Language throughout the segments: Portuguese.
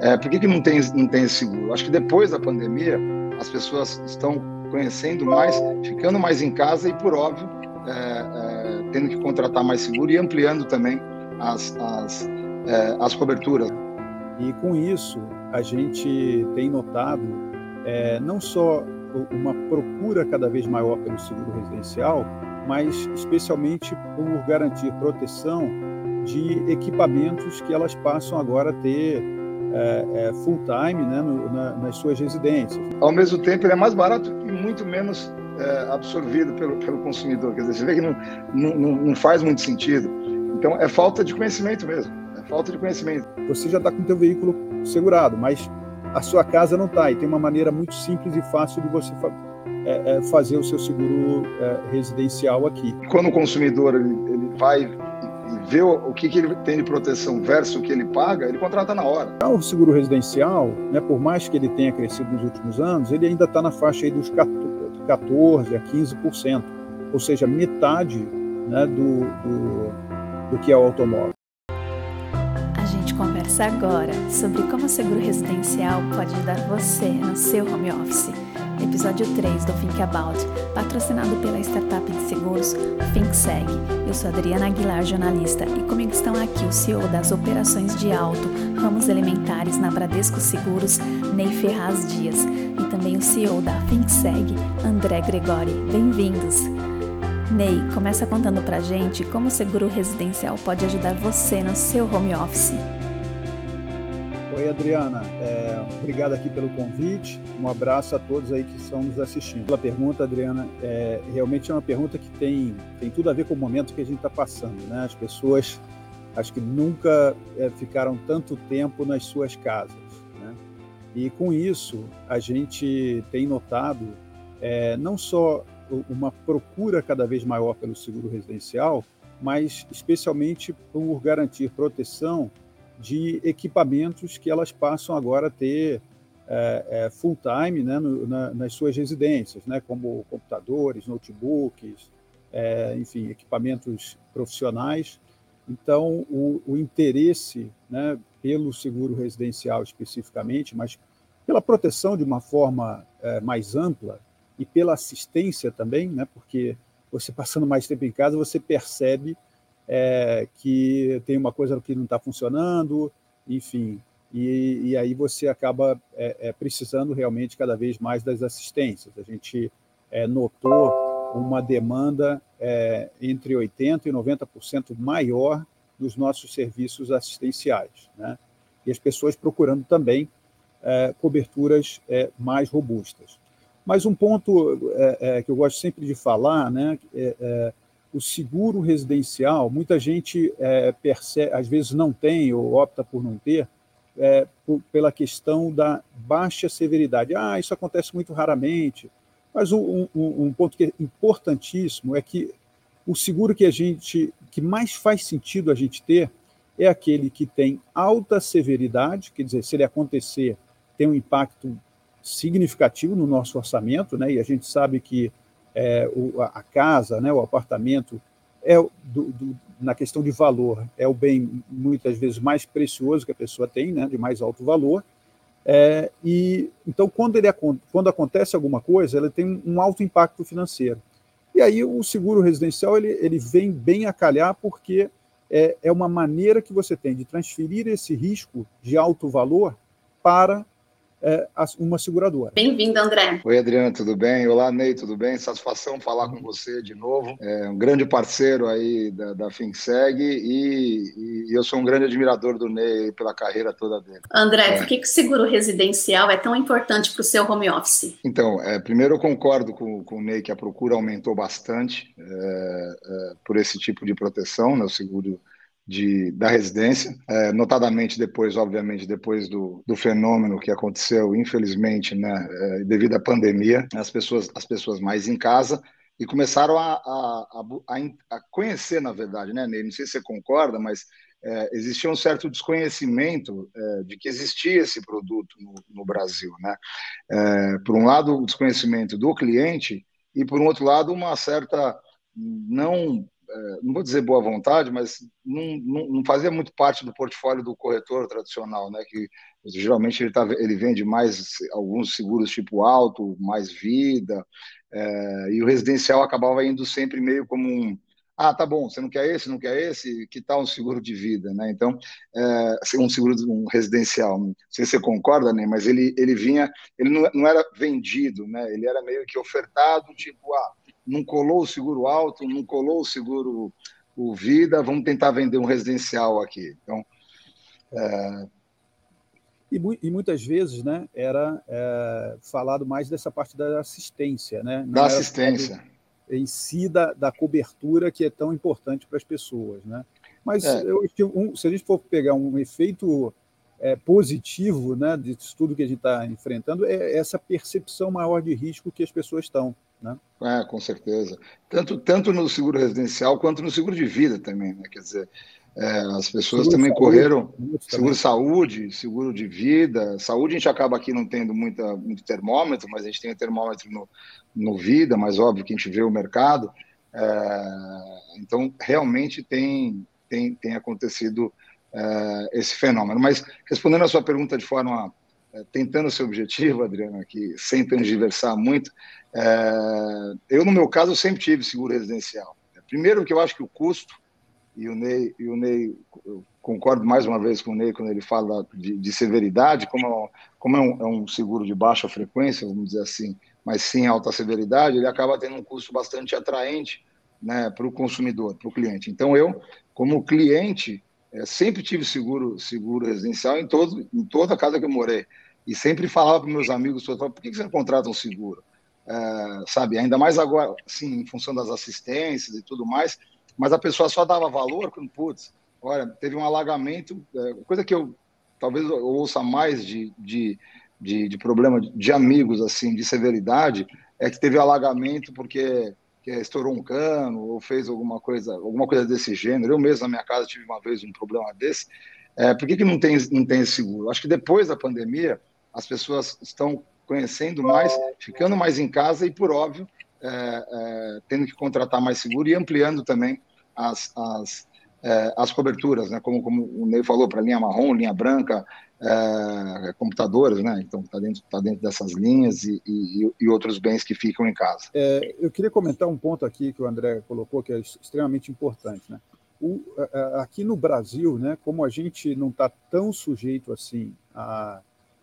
É, por que, que não, tem, não tem esse seguro? Acho que depois da pandemia, as pessoas estão conhecendo mais, ficando mais em casa e, por óbvio, é, é, tendo que contratar mais seguro e ampliando também as, as, é, as coberturas. E com isso, a gente tem notado é, não só uma procura cada vez maior pelo seguro residencial, mas especialmente por garantir proteção de equipamentos que elas passam agora a ter é, é, full time né, no, na, nas suas residências. Ao mesmo tempo, ele é mais barato e muito menos é, absorvido pelo, pelo consumidor. Quer dizer, você vê que não, não, não faz muito sentido. Então, é falta de conhecimento mesmo. É falta de conhecimento. Você já está com o seu veículo segurado, mas a sua casa não está. E tem uma maneira muito simples e fácil de você fa é, é, fazer o seu seguro é, residencial aqui. Quando o consumidor ele, ele vai vê o, que, que, ele tem de proteção versus o que ele paga, ele contrata na hora. O seguro residencial, né, por mais que ele tenha crescido nos últimos anos, ele ainda está na faixa aí dos 14 a 15%, ou seja, metade né, do, do, do que é o automóvel conversa agora sobre como o seguro residencial pode ajudar você no seu home office. Episódio 3 do Think About, patrocinado pela startup de seguros ThinkSeg. Eu sou Adriana Aguilar, jornalista, e comigo estão aqui o CEO das operações de auto, ramos elementares na Bradesco Seguros, Ney Ferraz Dias, e também o CEO da ThinkSeg, André Gregori. Bem-vindos! Ney, começa contando pra gente como o seguro residencial pode ajudar você no seu home office. Oi, Adriana. É, obrigado aqui pelo convite. Um abraço a todos aí que estão nos assistindo. A pergunta, Adriana, é, realmente é uma pergunta que tem, tem tudo a ver com o momento que a gente está passando. Né? As pessoas, acho que nunca é, ficaram tanto tempo nas suas casas. Né? E com isso, a gente tem notado é, não só uma procura cada vez maior pelo seguro residencial, mas especialmente por garantir proteção de equipamentos que elas passam agora a ter é, é, full time né, no, na, nas suas residências, né, como computadores, notebooks, é, enfim, equipamentos profissionais. Então, o, o interesse né, pelo seguro residencial especificamente, mas pela proteção de uma forma é, mais ampla e pela assistência também, né, porque você passando mais tempo em casa, você percebe é, que tem uma coisa que não está funcionando, enfim. E, e, aí você acaba é, é, precisando realmente cada vez mais das assistências. A gente é, notou uma demanda é, entre 80% e 90% maior dos nossos serviços assistenciais. Né? E as pessoas procurando também é, coberturas mais robustas. Mas um ponto que eu gosto sempre de falar, né, é, o seguro residencial, muita gente é, percebe, às vezes não tem ou opta por não ter, é, por, pela questão da baixa severidade. Ah, isso acontece muito raramente. Mas um, um, um, ponto que é importantíssimo é que o seguro que a gente, que mais faz sentido a gente ter, é aquele que tem alta severidade, quer dizer, se ele acontecer, tem um impacto significativo no nosso orçamento, né? E a gente sabe que é, o, a casa, né, o apartamento, é do, do, na questão de valor, é o bem muitas vezes mais precioso que a pessoa tem, né, de mais alto valor. É, e então quando ele quando acontece alguma coisa, ele tem um alto impacto financeiro. E aí o seguro residencial ele, ele vem bem a calhar porque é, é uma maneira que você tem de transferir esse risco de alto valor para é, uma seguradora. Bem-vindo, André. Oi, Adriana, tudo bem? Olá, Ney, tudo bem? Satisfação falar com você de novo. É um grande parceiro aí da, da FinSeg e, e, eu sou um grande admirador do Ney pela carreira toda dele. André, é. por que, que o seguro residencial é tão importante para o seu home office? Então, é, primeiro eu concordo com, com o Ney que a procura aumentou bastante é, é, por esse tipo de proteção, né, o seguro de, da residência, é, notadamente depois, obviamente, depois do, do fenômeno que aconteceu, infelizmente, né, é, devido à pandemia, as pessoas, as pessoas mais em casa e começaram a, a, a, a conhecer, na verdade, né, Ney? Não sei se você concorda, mas é, existia um certo desconhecimento é, de que existia esse produto no, no Brasil, né? É, por um lado, o desconhecimento do cliente e, por um outro lado, uma certa não não vou dizer boa vontade, mas não, não, não, fazia muito parte do portfólio do corretor tradicional, né? Que geralmente ele, tá, ele vende mais alguns seguros tipo alto, mais vida, é, e o residencial acabava indo sempre meio como um ah, tá bom, você não quer esse, não quer esse, que tal um seguro de vida, né? Então, é, um seguro um residencial, não sei se você concorda, né? Mas ele, ele vinha, ele não, não era vendido, né? Ele era meio que ofertado, tipo, ah, não colou o seguro alto, não colou o seguro o vida, vamos tentar vender um residencial aqui. Então, é... e, e, muitas vezes, né, era é, falado mais dessa parte da assistência, né? Não da assistência em si da, da cobertura que é tão importante para as pessoas. Né? Mas é. eu, se a gente for pegar um efeito é, positivo né, disso tudo que a gente está enfrentando, é essa percepção maior de risco que as pessoas estão. Né? É, com certeza. Tanto, tanto no seguro residencial quanto no seguro de vida também. Né? Quer dizer, é, as pessoas seguro também saúde, correram seguro saúde, seguro de vida. Saúde a gente acaba aqui não tendo muita, muito termômetro, mas a gente tem o termômetro no, no vida, mas óbvio que a gente vê o mercado. É, então, realmente tem, tem, tem acontecido é, esse fenômeno. Mas, respondendo a sua pergunta de forma, é, tentando ser objetivo, Adriana, aqui, sem transversar muito, é, eu, no meu caso, sempre tive seguro residencial. Primeiro, que eu acho que o custo e o Ney, e o Ney concordo mais uma vez com o Ney quando ele fala de, de severidade, como, é como é, um, é um seguro de baixa frequência, vamos dizer assim, mas sim alta severidade, ele acaba tendo um custo bastante atraente né, para o consumidor, para o cliente. Então, eu, como cliente, é, sempre tive seguro, seguro residencial em, todo, em toda a casa que eu morei. E sempre falava para meus amigos, por que você não contrata um seguro? É, sabe, ainda mais agora, sim, em função das assistências e tudo mais, mas a pessoa só dava valor quando, putz, olha, teve um alagamento, é, coisa que eu talvez eu ouça mais de, de, de, de, problema de amigos, assim, de severidade, é que teve alagamento porque estourou um cano ou fez alguma coisa, alguma coisa desse gênero. Eu mesmo na minha casa tive uma vez um problema desse. É, por que, que não tem, não tem seguro? Acho que depois da pandemia as pessoas estão conhecendo mais, ficando mais em casa e, por óbvio, é, é, tendo que contratar mais seguro e ampliando também as, as, é, as coberturas, né? como, como o Ney falou, para linha marrom, linha branca, é, computadores, né? Então está dentro, tá dentro dessas linhas e, e, e, outros bens que ficam em casa. É, eu queria comentar um ponto aqui que o André colocou que é extremamente importante, né? O, aqui no Brasil, né? Como a gente não está tão sujeito assim a,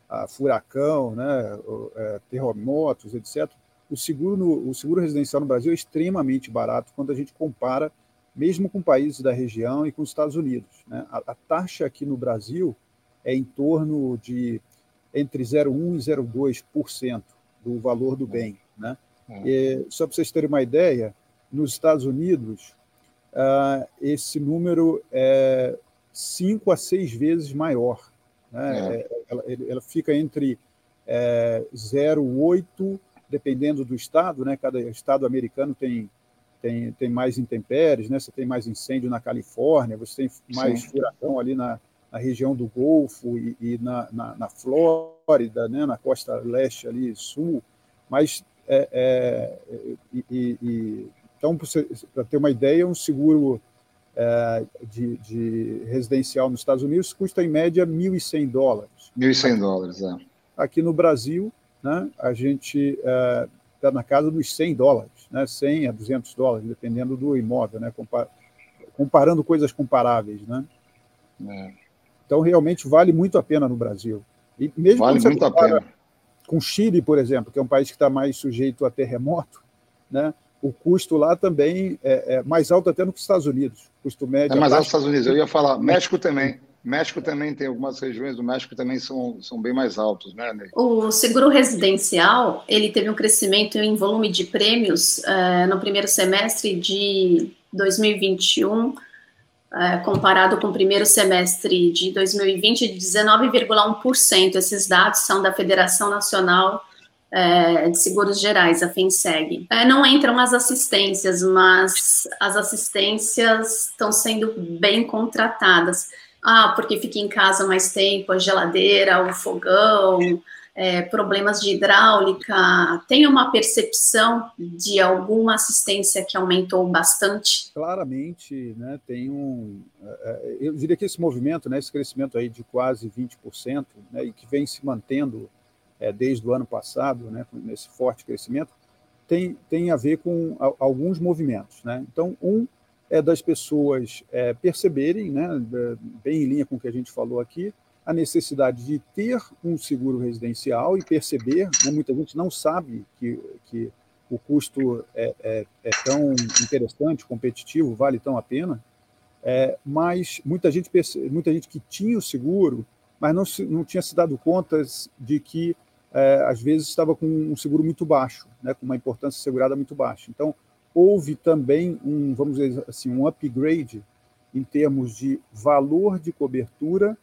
a furacão, né? É, terremotos, etc. O seguro, no, o seguro residencial no Brasil é extremamente barato quando a gente compara mesmo com países da região e com os Estados Unidos. Né? A, a, taxa aqui no Brasil é em torno de entre 0,1% e 0,2% do valor do bem. Né? E, só para vocês terem uma ideia, nos Estados Unidos, uh, esse número é cinco a seis vezes maior. Né? É. é ela, ela, fica entre é, 0,8%, dependendo do estado, né? cada estado americano tem tem, tem mais intempéries, né? você tem mais incêndio na Califórnia, você tem mais Sim. furacão ali na, na, região do Golfo e, e na, na, na, Flórida, né? na costa leste ali, sul, mas é, é, e, e, então, para ter uma ideia, um seguro é, de, de, residencial nos Estados Unidos custa em média 1.100 dólares. 1.100 dólares, é. Aqui no Brasil, né, a gente está é, na casa dos 100 dólares né, 100 a 200 dólares, dependendo do imóvel, né, comparando coisas comparáveis. Né? É. Então, realmente vale muito a pena no Brasil. E mesmo vale muito a pena. Com Chile, por exemplo, que é um país que está mais sujeito a terremoto, né, o custo lá também é, é, mais alto até no que os Estados Unidos. Custo médio. É mais alto nos Estados Unidos. Eu ia falar, México também. México também tem algumas regiões do México também são, são bem mais altos, né, Ney? O seguro residencial ele teve um crescimento em volume de prêmios uh, no primeiro semestre de 2021 uh, eh, comparado com o primeiro semestre de 2020 de 19,1%. Esses dados são da Federação Nacional uh, de Seguros Gerais, a FinSeg. não entram as assistências, mas as assistências estão sendo bem contratadas ah, porque fica em casa mais tempo, a geladeira, o fogão, é, problemas de hidráulica, tem uma percepção de alguma assistência que aumentou bastante? Claramente, né, tem um, é, é, eu diria que esse movimento, né, esse crescimento aí de quase 20%, né, e que vem se mantendo é, desde o ano passado, né, nesse forte crescimento, tem, tem a ver com alguns movimentos. Né? Então, um é das pessoas é, perceberem, né, bem em linha com o que a gente falou aqui, a necessidade de ter um seguro residencial e perceber, né, muita gente não sabe que, que o custo é, é, é tão interessante, competitivo, vale tão a pena, é, mas muita gente, muita gente que tinha o seguro, mas não, se, não tinha se dado conta de que, é, às vezes, estava com um seguro muito baixo, né, com uma importância segurada muito baixa. Então, houve também um, vamos dizer assim, um upgrade em termos de valor de cobertura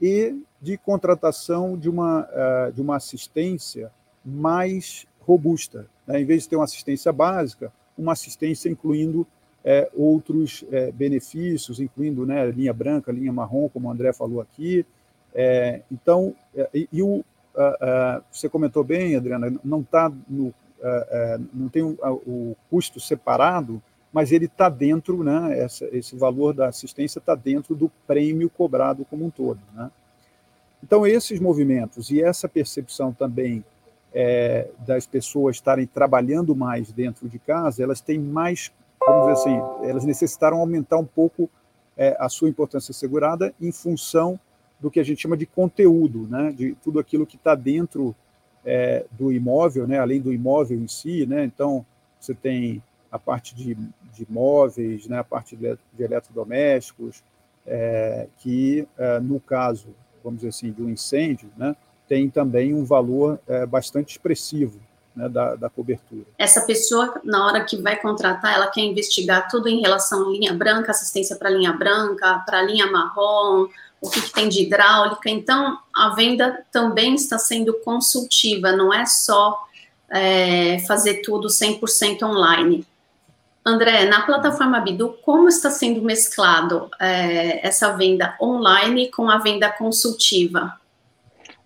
e de contratação de uma, eh, de uma assistência mais robusta. Né? Em vez de ter uma assistência básica, uma assistência incluindo é, outros é, benefícios, incluindo né, linha branca, linha marrom, como o André falou aqui. É, então, e, e o, você comentou bem, Adriana, não está no não tem o, custo separado, mas ele está dentro, né, esse valor da assistência está dentro do prêmio cobrado como um todo. Né? Então, esses movimentos e essa percepção também é, das pessoas estarem trabalhando mais dentro de casa, elas têm mais, vamos dizer assim, elas necessitaram aumentar um pouco é, a sua importância segurada em função do que a gente chama de conteúdo, né, de tudo aquilo que está dentro é, do imóvel, né, além do imóvel em si, né, então você tem a parte de, de móveis, né, a parte de, eletrodomésticos, é, que, é, no caso, vamos dizer assim, de um incêndio, né, tem também um valor é, bastante expressivo né, da, da, cobertura. Essa pessoa, na hora que vai contratar, ela quer investigar tudo em relação à linha branca, assistência para linha branca, para linha marrom, o que, que, tem de hidráulica. Então, a venda também está sendo consultiva, não é só é, fazer tudo 100% online. André, na plataforma Bidu, como está sendo mesclado é, essa venda online com a venda consultiva?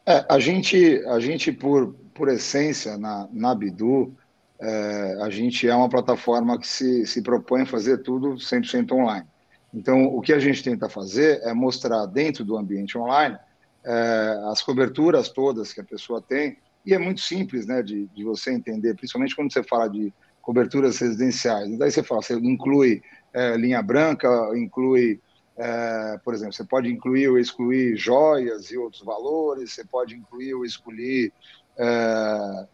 É, a gente, a gente por, por essência, na, na Bidu, é, a gente é uma plataforma que se, se propõe a fazer tudo 100% online. Então, o que a gente tenta fazer é mostrar dentro do ambiente online é, as coberturas todas que a pessoa tem, e é muito simples né, de, de você entender, principalmente quando você fala de coberturas residenciais. Então, aí você fala, você inclui é, linha branca, inclui, é, por exemplo, você pode incluir ou excluir joias e outros valores, você pode incluir ou excluir,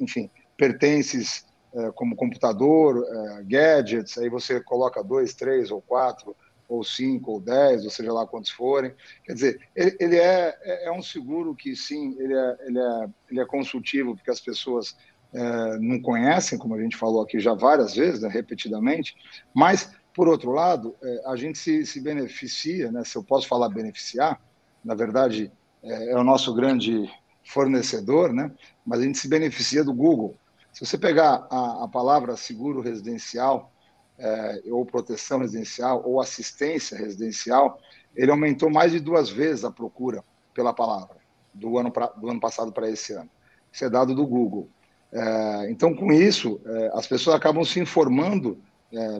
enfim, pertences é, como computador, é, gadgets, aí você coloca dois, três ou quatro, ou cinco, ou dez, ou seja lá quantos forem. Quer dizer, ele, ele é, é, é um seguro que, sim, ele é, ele, é, ele é consultivo, porque as pessoas é, não conhecem, como a gente falou aqui já várias vezes, né, repetidamente, mas, por outro lado, é, a gente se, se, beneficia, né, se eu posso falar beneficiar, na verdade, é, é, o nosso grande fornecedor, né, mas a gente se beneficia do Google. Se você pegar a, a palavra seguro residencial, é, ou proteção residencial, ou assistência residencial, ele aumentou mais de duas vezes a procura pela palavra, do ano, pra, do ano passado para esse ano. Isso é dado do Google. É, então, com isso, é, as pessoas acabam se informando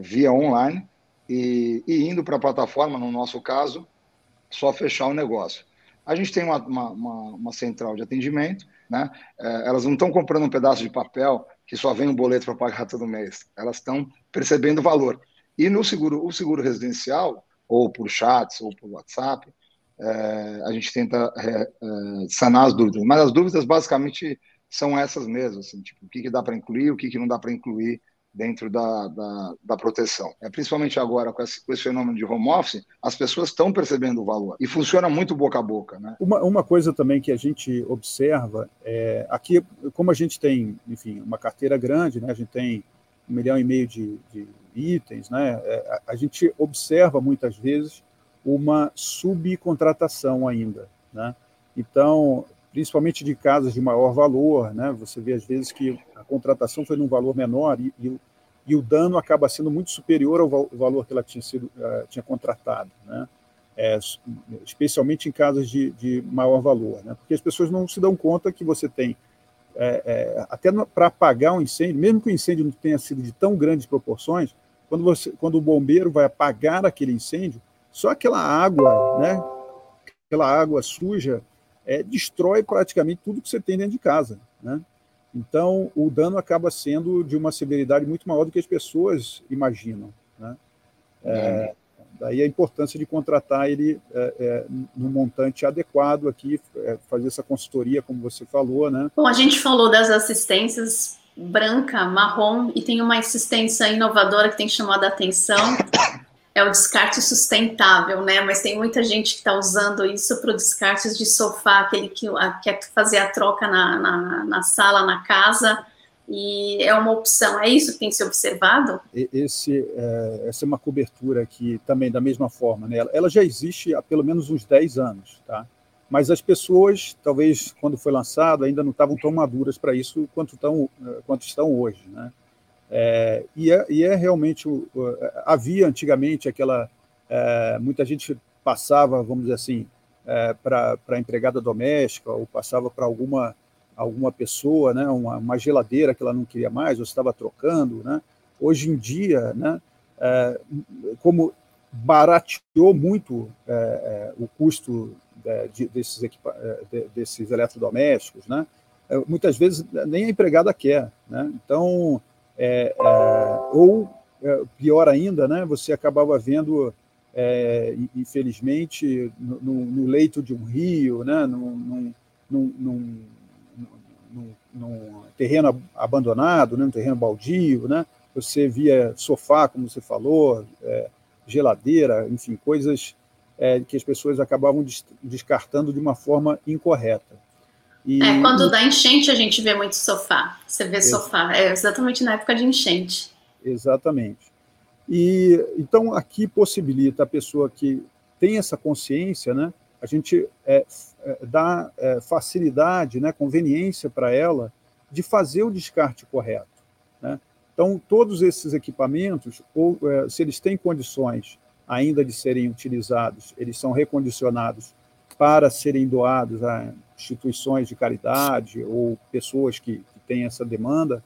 via online e, e indo para a plataforma, no nosso caso, só fechar o negócio. A gente tem uma, uma, uma, uma central de atendimento, né? É, elas não estão comprando um pedaço de papel que só vem um boleto para pagar todo mês. Elas estão percebendo o valor. E no seguro, o seguro residencial, ou por chats, ou por WhatsApp, é, a gente tenta é, é, sanar as dúvidas. Mas as dúvidas, basicamente, são essas mesmas, assim, tipo, o que, que dá para incluir, o que, que não dá para incluir dentro da, da, da, proteção. É, principalmente agora, com esse, com esse, fenômeno de home office, as pessoas estão percebendo o valor e funciona muito boca a boca. Né? Uma, uma coisa também que a gente observa, é, aqui, como a gente tem, enfim, uma carteira grande, né, a gente tem um milhão e meio de, de itens, né, é, a, a gente observa muitas vezes uma subcontratação ainda. Né? Então, principalmente de casas de maior valor, né? Você vê às vezes que a contratação foi num valor menor e, e, e o dano acaba sendo muito superior ao valor que ela tinha sido uh, tinha contratado, né? É, especialmente em casas de, de, maior valor, né? Porque as pessoas não se dão conta que você tem é, é, até para apagar um incêndio, mesmo que o incêndio não tenha sido de tão grandes proporções, quando, você, quando o bombeiro vai apagar aquele incêndio, só aquela água, né, aquela água suja, é, destrói praticamente tudo que você tem dentro de casa. Né? Então, o dano acaba sendo de uma severidade muito maior do que as pessoas imaginam. Né? É, daí a importância de contratar ele é, é, no montante adequado aqui, é, fazer essa consultoria, como você falou. Né? Bom, a gente falou das assistências branca, marrom, e tem uma assistência inovadora que tem chamado a atenção, é o descarte sustentável, né? Mas tem muita gente que está usando isso para o descarte de sofá, aquele que quer fazer a troca na, na, na, sala, na casa, e é uma opção. É isso que tem que ser observado? Esse, é, essa é uma cobertura que também, da mesma forma, né? ela já existe há pelo menos uns 10 anos, tá? Mas as pessoas, talvez, quando foi lançado, ainda não estavam tão maduras para isso quanto, tão, quanto estão hoje, né? É, e, é, e, é, realmente havia antigamente aquela é, muita gente passava vamos dizer assim é, para empregada doméstica ou passava para alguma alguma pessoa né uma, uma, geladeira que ela não queria mais ou estava trocando né. Hoje em dia né é, como barateou muito é, o custo de, desses desses eletrodomésticos né muitas vezes nem a empregada quer né. Então é, é, ou, é, pior ainda, né, você acabava vendo, é, infelizmente, no, no, leito de um rio, né, num, num, num, num terreno abandonado, né, um terreno baldio, né, você via sofá, como você falou, geladeira, enfim, coisas que as pessoas acabavam descartando de uma forma incorreta. E, é, quando dá enchente a gente vê muito sofá. Você vê é, sofá, é exatamente na época de enchente. Exatamente. E então aqui possibilita a pessoa que tem essa consciência, né? A gente é, é, dá é, facilidade, né, conveniência para ela de fazer o descarte correto. Né? Então, todos esses equipamentos, ou é, se eles têm condições ainda de serem utilizados, eles são recondicionados para serem doados a instituições de caridade ou pessoas que, que têm essa demanda,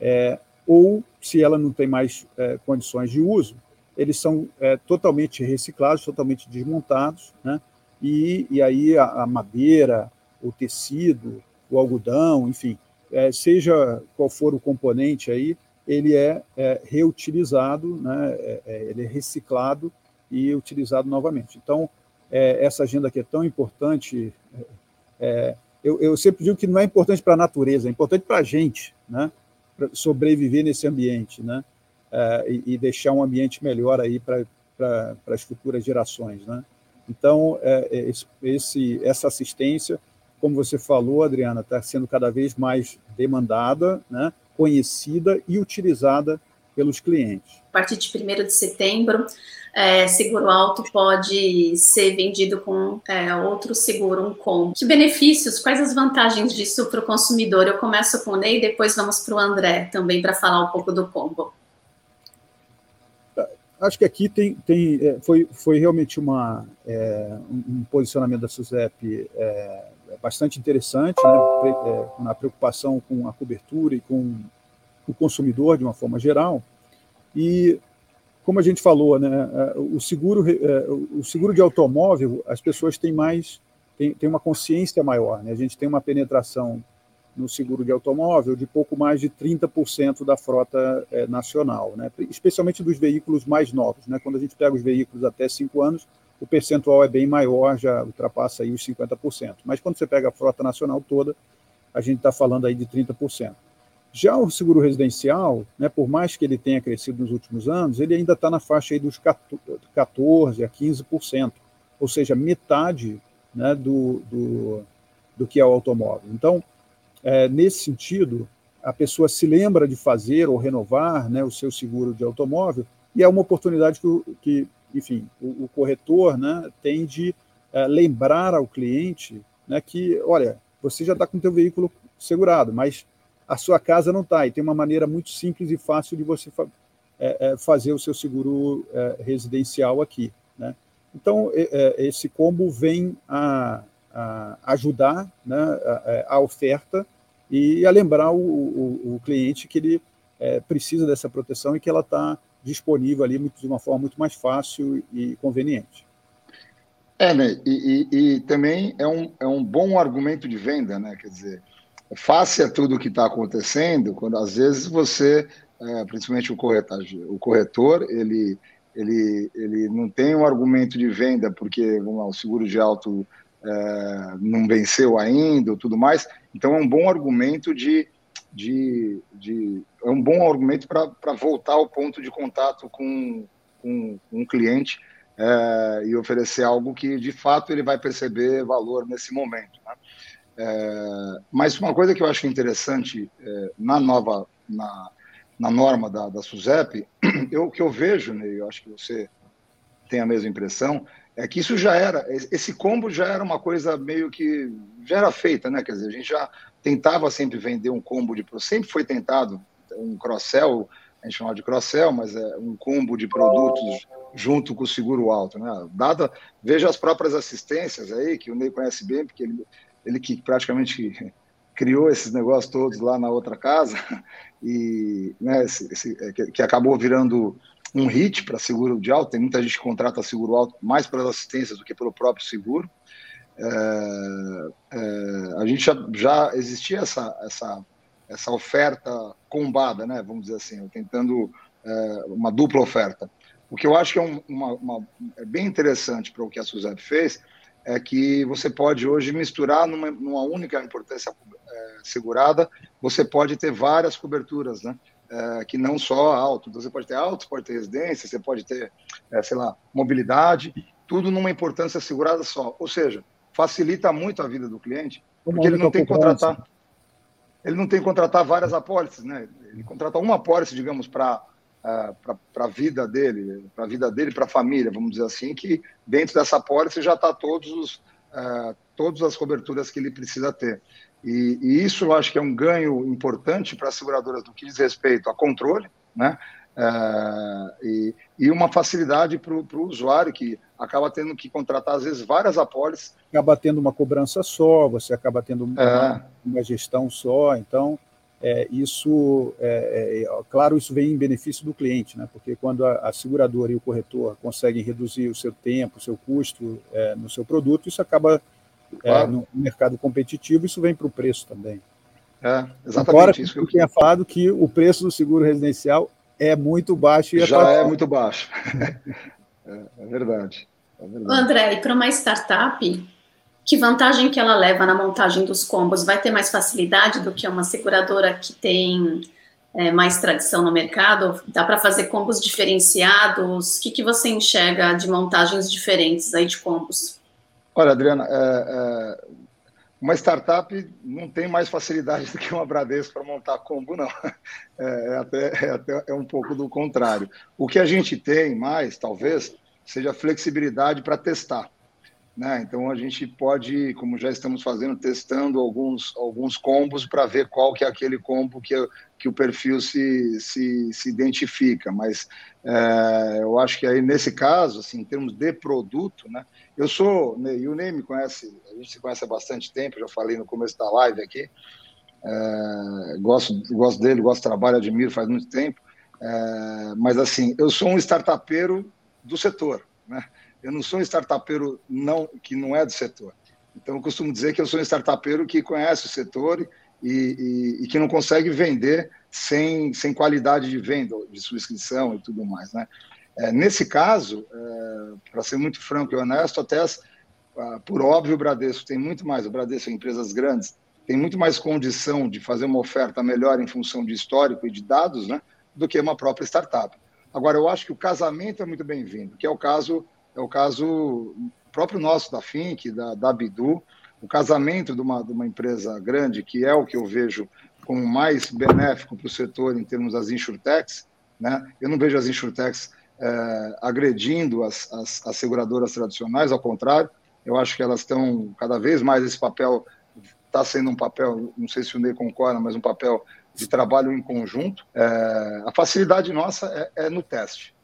é, ou se ela não tem mais é, condições de uso, eles são é, totalmente reciclados, totalmente desmontados, né? e, e aí a, a madeira, o tecido, o algodão, enfim, é, seja qual for o componente aí, ele é, é reutilizado, né? É, ele é reciclado e utilizado novamente. Então, essa agenda que é tão importante é, eu, eu, sempre digo que não é importante para a natureza, é importante para a gente, né? Pra sobreviver nesse ambiente, né? É, e, e, deixar um ambiente melhor aí para as futuras gerações, né? Então, é, é esse, essa assistência, como você falou, Adriana, está sendo cada vez mais demandada, né? conhecida e utilizada pelos clientes. A partir de 1 de setembro, é, seguro alto pode ser vendido com é, outro seguro, um combo. Que benefícios, quais as vantagens disso para o consumidor? Eu começo com o Ney, depois vamos para o André também para falar um pouco do combo. Acho que aqui tem, tem é, foi, foi realmente uma, é, um posicionamento da SUSEP é, bastante interessante, né, é, na preocupação com a cobertura e com o consumidor de uma forma geral. E como a gente falou, né, é, o seguro, é, o seguro de automóvel, as pessoas têm mais, têm, têm uma consciência maior. Né? A gente tem uma penetração no seguro de automóvel de pouco mais de 30% da frota é, nacional, né? especialmente dos veículos mais novos. Né? Quando a gente pega os veículos até 5 anos, o percentual é bem maior, já ultrapassa aí os 50%. Mas quando você pega a frota nacional toda, a gente está falando aí de 30%. Já o seguro residencial, né, por mais que ele tenha crescido nos últimos anos, ele ainda está na faixa aí dos 14% a 15%, ou seja, metade né, do, do, do que é o automóvel. Então, é, nesse sentido, a pessoa se lembra de fazer ou renovar né, o seu seguro de automóvel e é uma oportunidade que, que enfim, o, o corretor né, tem de é, lembrar ao cliente né, que, olha, você já está com o seu veículo segurado, mas a sua casa não está. E tem uma maneira muito simples e fácil de você fa é, é, fazer o seu seguro é, residencial aqui. Né? Então, é, é, esse combo vem a, a ajudar né, a, a, oferta e a lembrar o, o, o cliente que ele é, precisa dessa proteção e que ela está disponível ali de uma forma muito mais fácil e conveniente. É, né? E, e, e, também é um, é um bom argumento de venda, né? Quer dizer, face a tudo que está acontecendo, quando às vezes você, é, principalmente o corretor, o corretor, ele, ele, ele não tem um argumento de venda porque lá, o seguro de alto é, não venceu ainda, tudo mais. Então é um bom argumento de, de, de é um bom argumento para voltar ao ponto de contato com, com, com um cliente é, e oferecer algo que de fato ele vai perceber valor nesse momento. Né? É, mas uma coisa que eu acho interessante é, na nova na, na norma da, da SUSEP, o que eu vejo, né, eu acho que você tem a mesma impressão, é que isso já era, esse combo já era uma coisa meio que já era feita, né? Quer dizer, a gente já tentava sempre vender um combo de sempre foi tentado um cross-sell, a gente chama de cross-sell, mas é um combo de produtos junto com o seguro alto, né? Dada, veja as próprias assistências aí, que o Ney conhece bem, porque ele, ele que praticamente criou esses negócios todos lá na outra casa, e né, esse, esse, é, que, que, acabou virando um hit para seguro de alto. Tem muita gente que contrata seguro alto mais pelas assistências do que pelo próprio seguro. É, é, a gente já, já existia essa, essa, essa oferta combada, né, vamos dizer assim, tentando é, uma dupla oferta. O que eu acho que é, um, uma, uma, é bem interessante para o que a Suzette fez é que você pode hoje misturar numa, numa única importância é, segurada, você pode ter várias coberturas, né? É, que não só alto. Então, você pode ter alto, pode ter residência, você pode ter, é, sei lá, mobilidade, tudo numa importância segurada só. Ou seja, facilita muito a vida do cliente, porque ele não tem que contratar. Ele não tem que contratar várias apólices, né? Ele contrata uma apólice, digamos, para para a vida dele, para a vida dele, para a família, vamos dizer assim, que dentro dessa apólice já está todos os uh, todas as coberturas que ele precisa ter. E, e, isso eu acho que é um ganho importante para as seguradoras no que diz respeito a controle, né? Uh, e, e, uma facilidade para o usuário que acaba tendo que contratar às vezes várias apólices. Acaba tendo uma cobrança só, você acaba tendo uma, é. uma gestão só, então é, isso, é, é, claro, isso vem em benefício do cliente, né? porque quando a, a seguradora e o corretor conseguem reduzir o seu tempo, o seu custo é, no seu produto, isso acaba é, claro. no mercado competitivo, isso vem para o preço também. É, exatamente Agora, isso. Que eu tinha falado que o preço do seguro residencial é muito baixo. E Já é muito baixo. é, verdade. É verdade. André, e para uma startup, que vantagem que ela leva na montagem dos combos? Vai ter mais facilidade do que uma seguradora que tem é, mais tradição no mercado? Dá para fazer combos diferenciados? O que, que você enxerga de montagens diferentes aí de combos? Olha, Adriana, é, é, uma startup não tem mais facilidade do que uma Bradesco para montar combo, não. É, é, até, é, até, é um pouco do contrário. O que a gente tem mais, talvez, seja flexibilidade para testar. Né? Então a gente pode, como já estamos fazendo, testando alguns, alguns combos para ver qual que é aquele combo que, que o perfil se, se, se identifica. Mas é, eu acho que aí nesse caso, assim, em termos de produto, né? Eu sou, né, e o Ney me conhece, a gente se conhece há bastante tempo, já falei no começo da live aqui. É, gosto, gosto dele, gosto do trabalho, admiro faz muito tempo. É, mas assim, eu sou um startupeiro do setor, né? Eu não sou um startupeiro não, que não é do setor. Então, eu costumo dizer que eu sou um startupeiro que conhece o setor e, e, e que não consegue vender sem, sem qualidade de venda, de subscrição e tudo mais. Né? É, nesse caso, é, para ser muito franco e honesto, até as, por óbvio, o Bradesco tem muito mais, o Bradesco empresas grandes, tem muito mais condição de fazer uma oferta melhor em função de histórico e de dados né, do que uma própria startup. Agora, eu acho que o casamento é muito bem-vindo, que é o caso é o caso próprio nosso da Fink, da, da Bidu, o casamento de uma, de uma empresa grande, que é o que eu vejo como mais benéfico para o setor em termos das insurtechs, né? eu não vejo as insurtechs é, agredindo as, as, as, seguradoras tradicionais, ao contrário, eu acho que elas estão cada vez mais esse papel está sendo um papel, não sei se o Ney concorda, mas um papel de trabalho em conjunto. É, a facilidade nossa é, é no teste.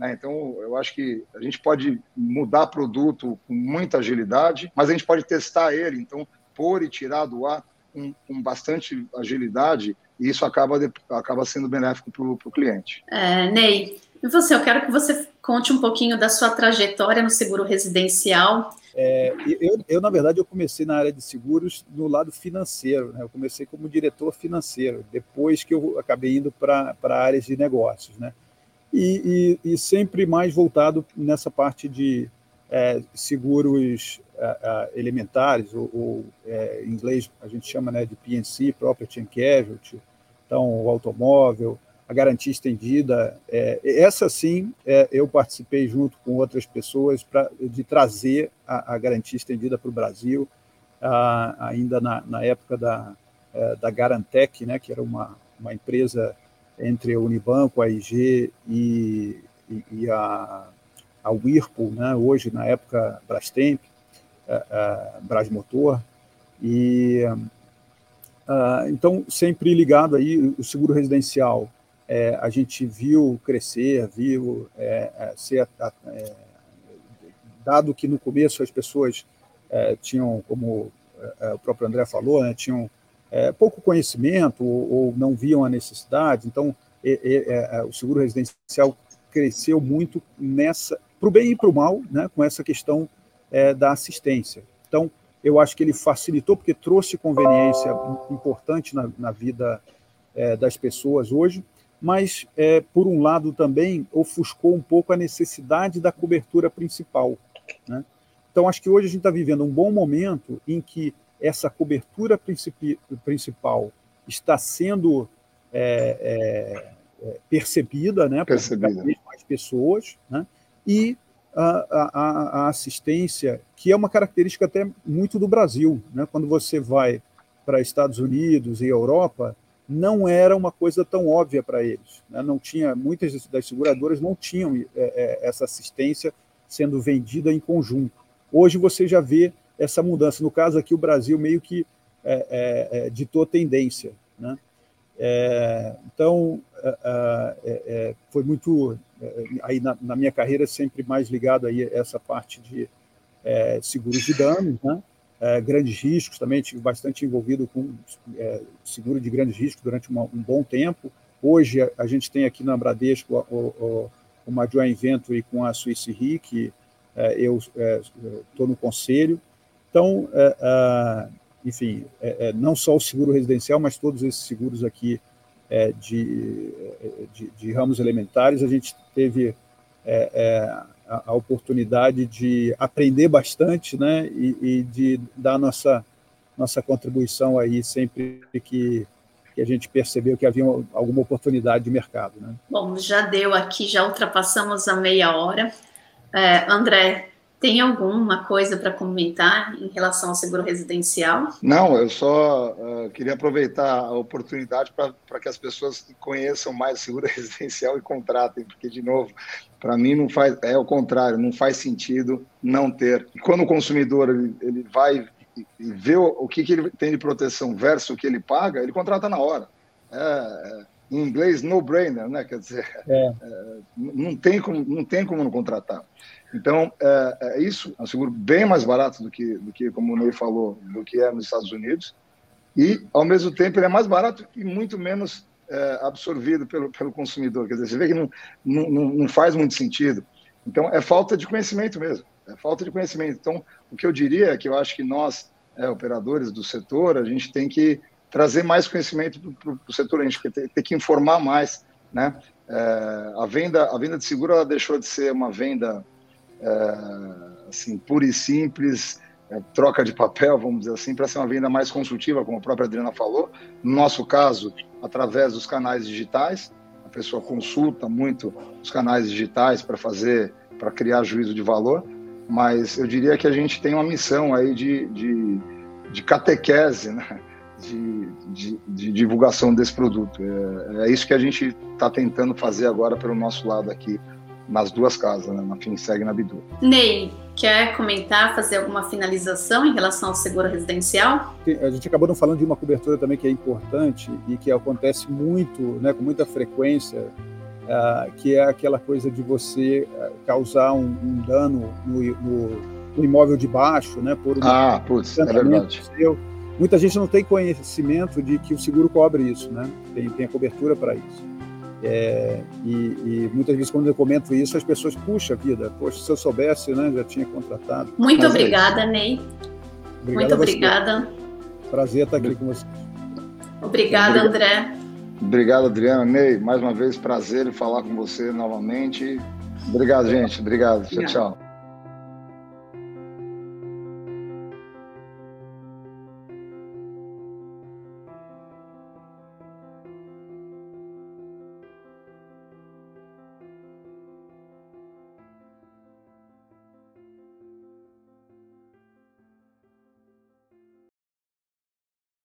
Né? Então, eu acho que a gente pode mudar produto com muita agilidade, mas a gente pode testar ele, então, pôr e tirar do ar com, com bastante agilidade e isso acaba, de, acaba sendo benéfico para o cliente. É, Ney, e você, eu quero que você conte um pouquinho da sua trajetória no seguro residencial. É, eu, eu, na verdade, eu comecei na área de seguros no lado financeiro. Né? Eu comecei como diretor financeiro, depois que eu acabei indo para áreas de negócios. Né? E, e, e, sempre mais voltado nessa parte de é, seguros é, elementares, ou, ou é, em inglês a gente chama né, de PNC, Property and Casualty, então o automóvel, a garantia estendida. É, essa sim, é, eu participei junto com outras pessoas pra, de trazer a, a garantia estendida para o Brasil, a, ainda na, na, época da, é, da Garantec, né, que era uma, uma empresa entre a Unibanco, a IG e, e, e a, a Whirlpool, né, hoje na época Brastemp, a, a Brasmotor, e Uh, então, sempre ligado aí, o seguro residencial é, a gente viu crescer, viu é, é ser. É, dado que no começo as pessoas é, tinham, como é, o próprio André falou, né, tinham pouco conhecimento ou, ou, não viam a necessidade, então o seguro residencial cresceu muito nessa, para o bem e para o mal, né, com essa questão da assistência. Então, eu acho que ele facilitou, porque trouxe conveniência importante na, na vida das pessoas hoje, mas, é, por um lado, também ofuscou um pouco a necessidade da cobertura principal. Né? Então, acho que hoje a gente está vivendo um bom momento em que essa cobertura principal está sendo é, é, percebida, né, percebida. por cada vez mais pessoas, né, e a, a, a, assistência, que é uma característica até muito do Brasil. Né, quando você vai para Estados Unidos e Europa, não era uma coisa tão óbvia para eles. Né? Não tinha muitas das seguradoras não tinham é, é, essa assistência sendo vendida em conjunto. Hoje você já vê essa mudança. No caso aqui, o Brasil meio que é, é, é ditou tendência. Né? É, então, foi muito aí na, na, minha carreira sempre mais ligado aí a essa parte de seguros de danos, né? é, grandes riscos, também tive bastante envolvido com é, seguro de grandes riscos durante uma, um bom tempo. Hoje a, a, gente tem aqui na Bradesco o, o, uma joint venture com a Swiss Re, que é, eu estou é, no conselho. Então, é, enfim, é, não só o seguro residencial, mas todos esses seguros aqui de, de, de, ramos elementares, a gente teve a, a oportunidade de aprender bastante né, e, e, de dar nossa, nossa contribuição aí sempre que, que a gente percebeu que havia alguma oportunidade de mercado. Né? Bom, já deu aqui, já ultrapassamos a meia hora. É, André, tem alguma coisa para comentar em relação ao seguro residencial? Não, eu só uh, queria aproveitar a oportunidade para que as pessoas conheçam mais o seguro residencial e contratem, porque, de novo, para mim não faz, é o contrário, não faz sentido não ter. E quando o consumidor ele, ele vai e vê o, o que, que, ele tem de proteção versus o que ele paga, ele contrata na hora. É, é, em inglês, no brainer, né? Quer dizer, é. é não, tem como, não tem como não contratar. Então, é, é, isso é um seguro bem mais barato do que, do que, como o Ney falou, do que é nos Estados Unidos. E, ao mesmo tempo, ele é mais barato e muito menos é, absorvido pelo, pelo consumidor. Quer dizer, você vê que não, não, não faz muito sentido. Então, é falta de conhecimento mesmo. É falta de conhecimento. Então, o que eu diria é que eu acho que nós, é, operadores do setor, a gente tem que trazer mais conhecimento para o setor, a gente tem, tem que informar mais. Né? É, a, venda, a venda de seguro ela deixou de ser uma venda assim, pura e simples, é, troca de papel, vamos dizer assim, para ser uma venda mais consultiva, como a própria Adriana falou. No nosso caso, através dos canais digitais, a pessoa consulta muito os canais digitais para fazer, para criar juízo de valor, mas eu diria que a gente tem uma missão aí de, de, de catequese, né? De, de, de, divulgação desse produto. É, é, isso que a gente está tentando fazer agora pelo nosso lado aqui nas duas casas, né, na FinSeg e na Bidu. Ney, quer comentar, fazer alguma finalização em relação ao seguro residencial? A gente acabou não falando de uma cobertura também que é importante e que acontece muito, né, com muita frequência, uh, que é aquela coisa de você uh, causar um, um dano no, no, no, imóvel de baixo, né, por um ah, putz, é verdade. Seu, muita gente não tem conhecimento de que o seguro cobre isso, né? Tem, tem a cobertura para isso. É, e, e, muitas vezes quando eu comento isso, as pessoas, puxa vida, poxa, se eu soubesse, né, já tinha contratado. Muito Mas obrigada, é Ney. Muito obrigada. Prazer estar aqui com você. Obrigada, André. Obrigado, Adriana. Ney, mais uma vez, prazer em falar com você novamente. Obrigado, gente. Obrigado. Tchau, tchau.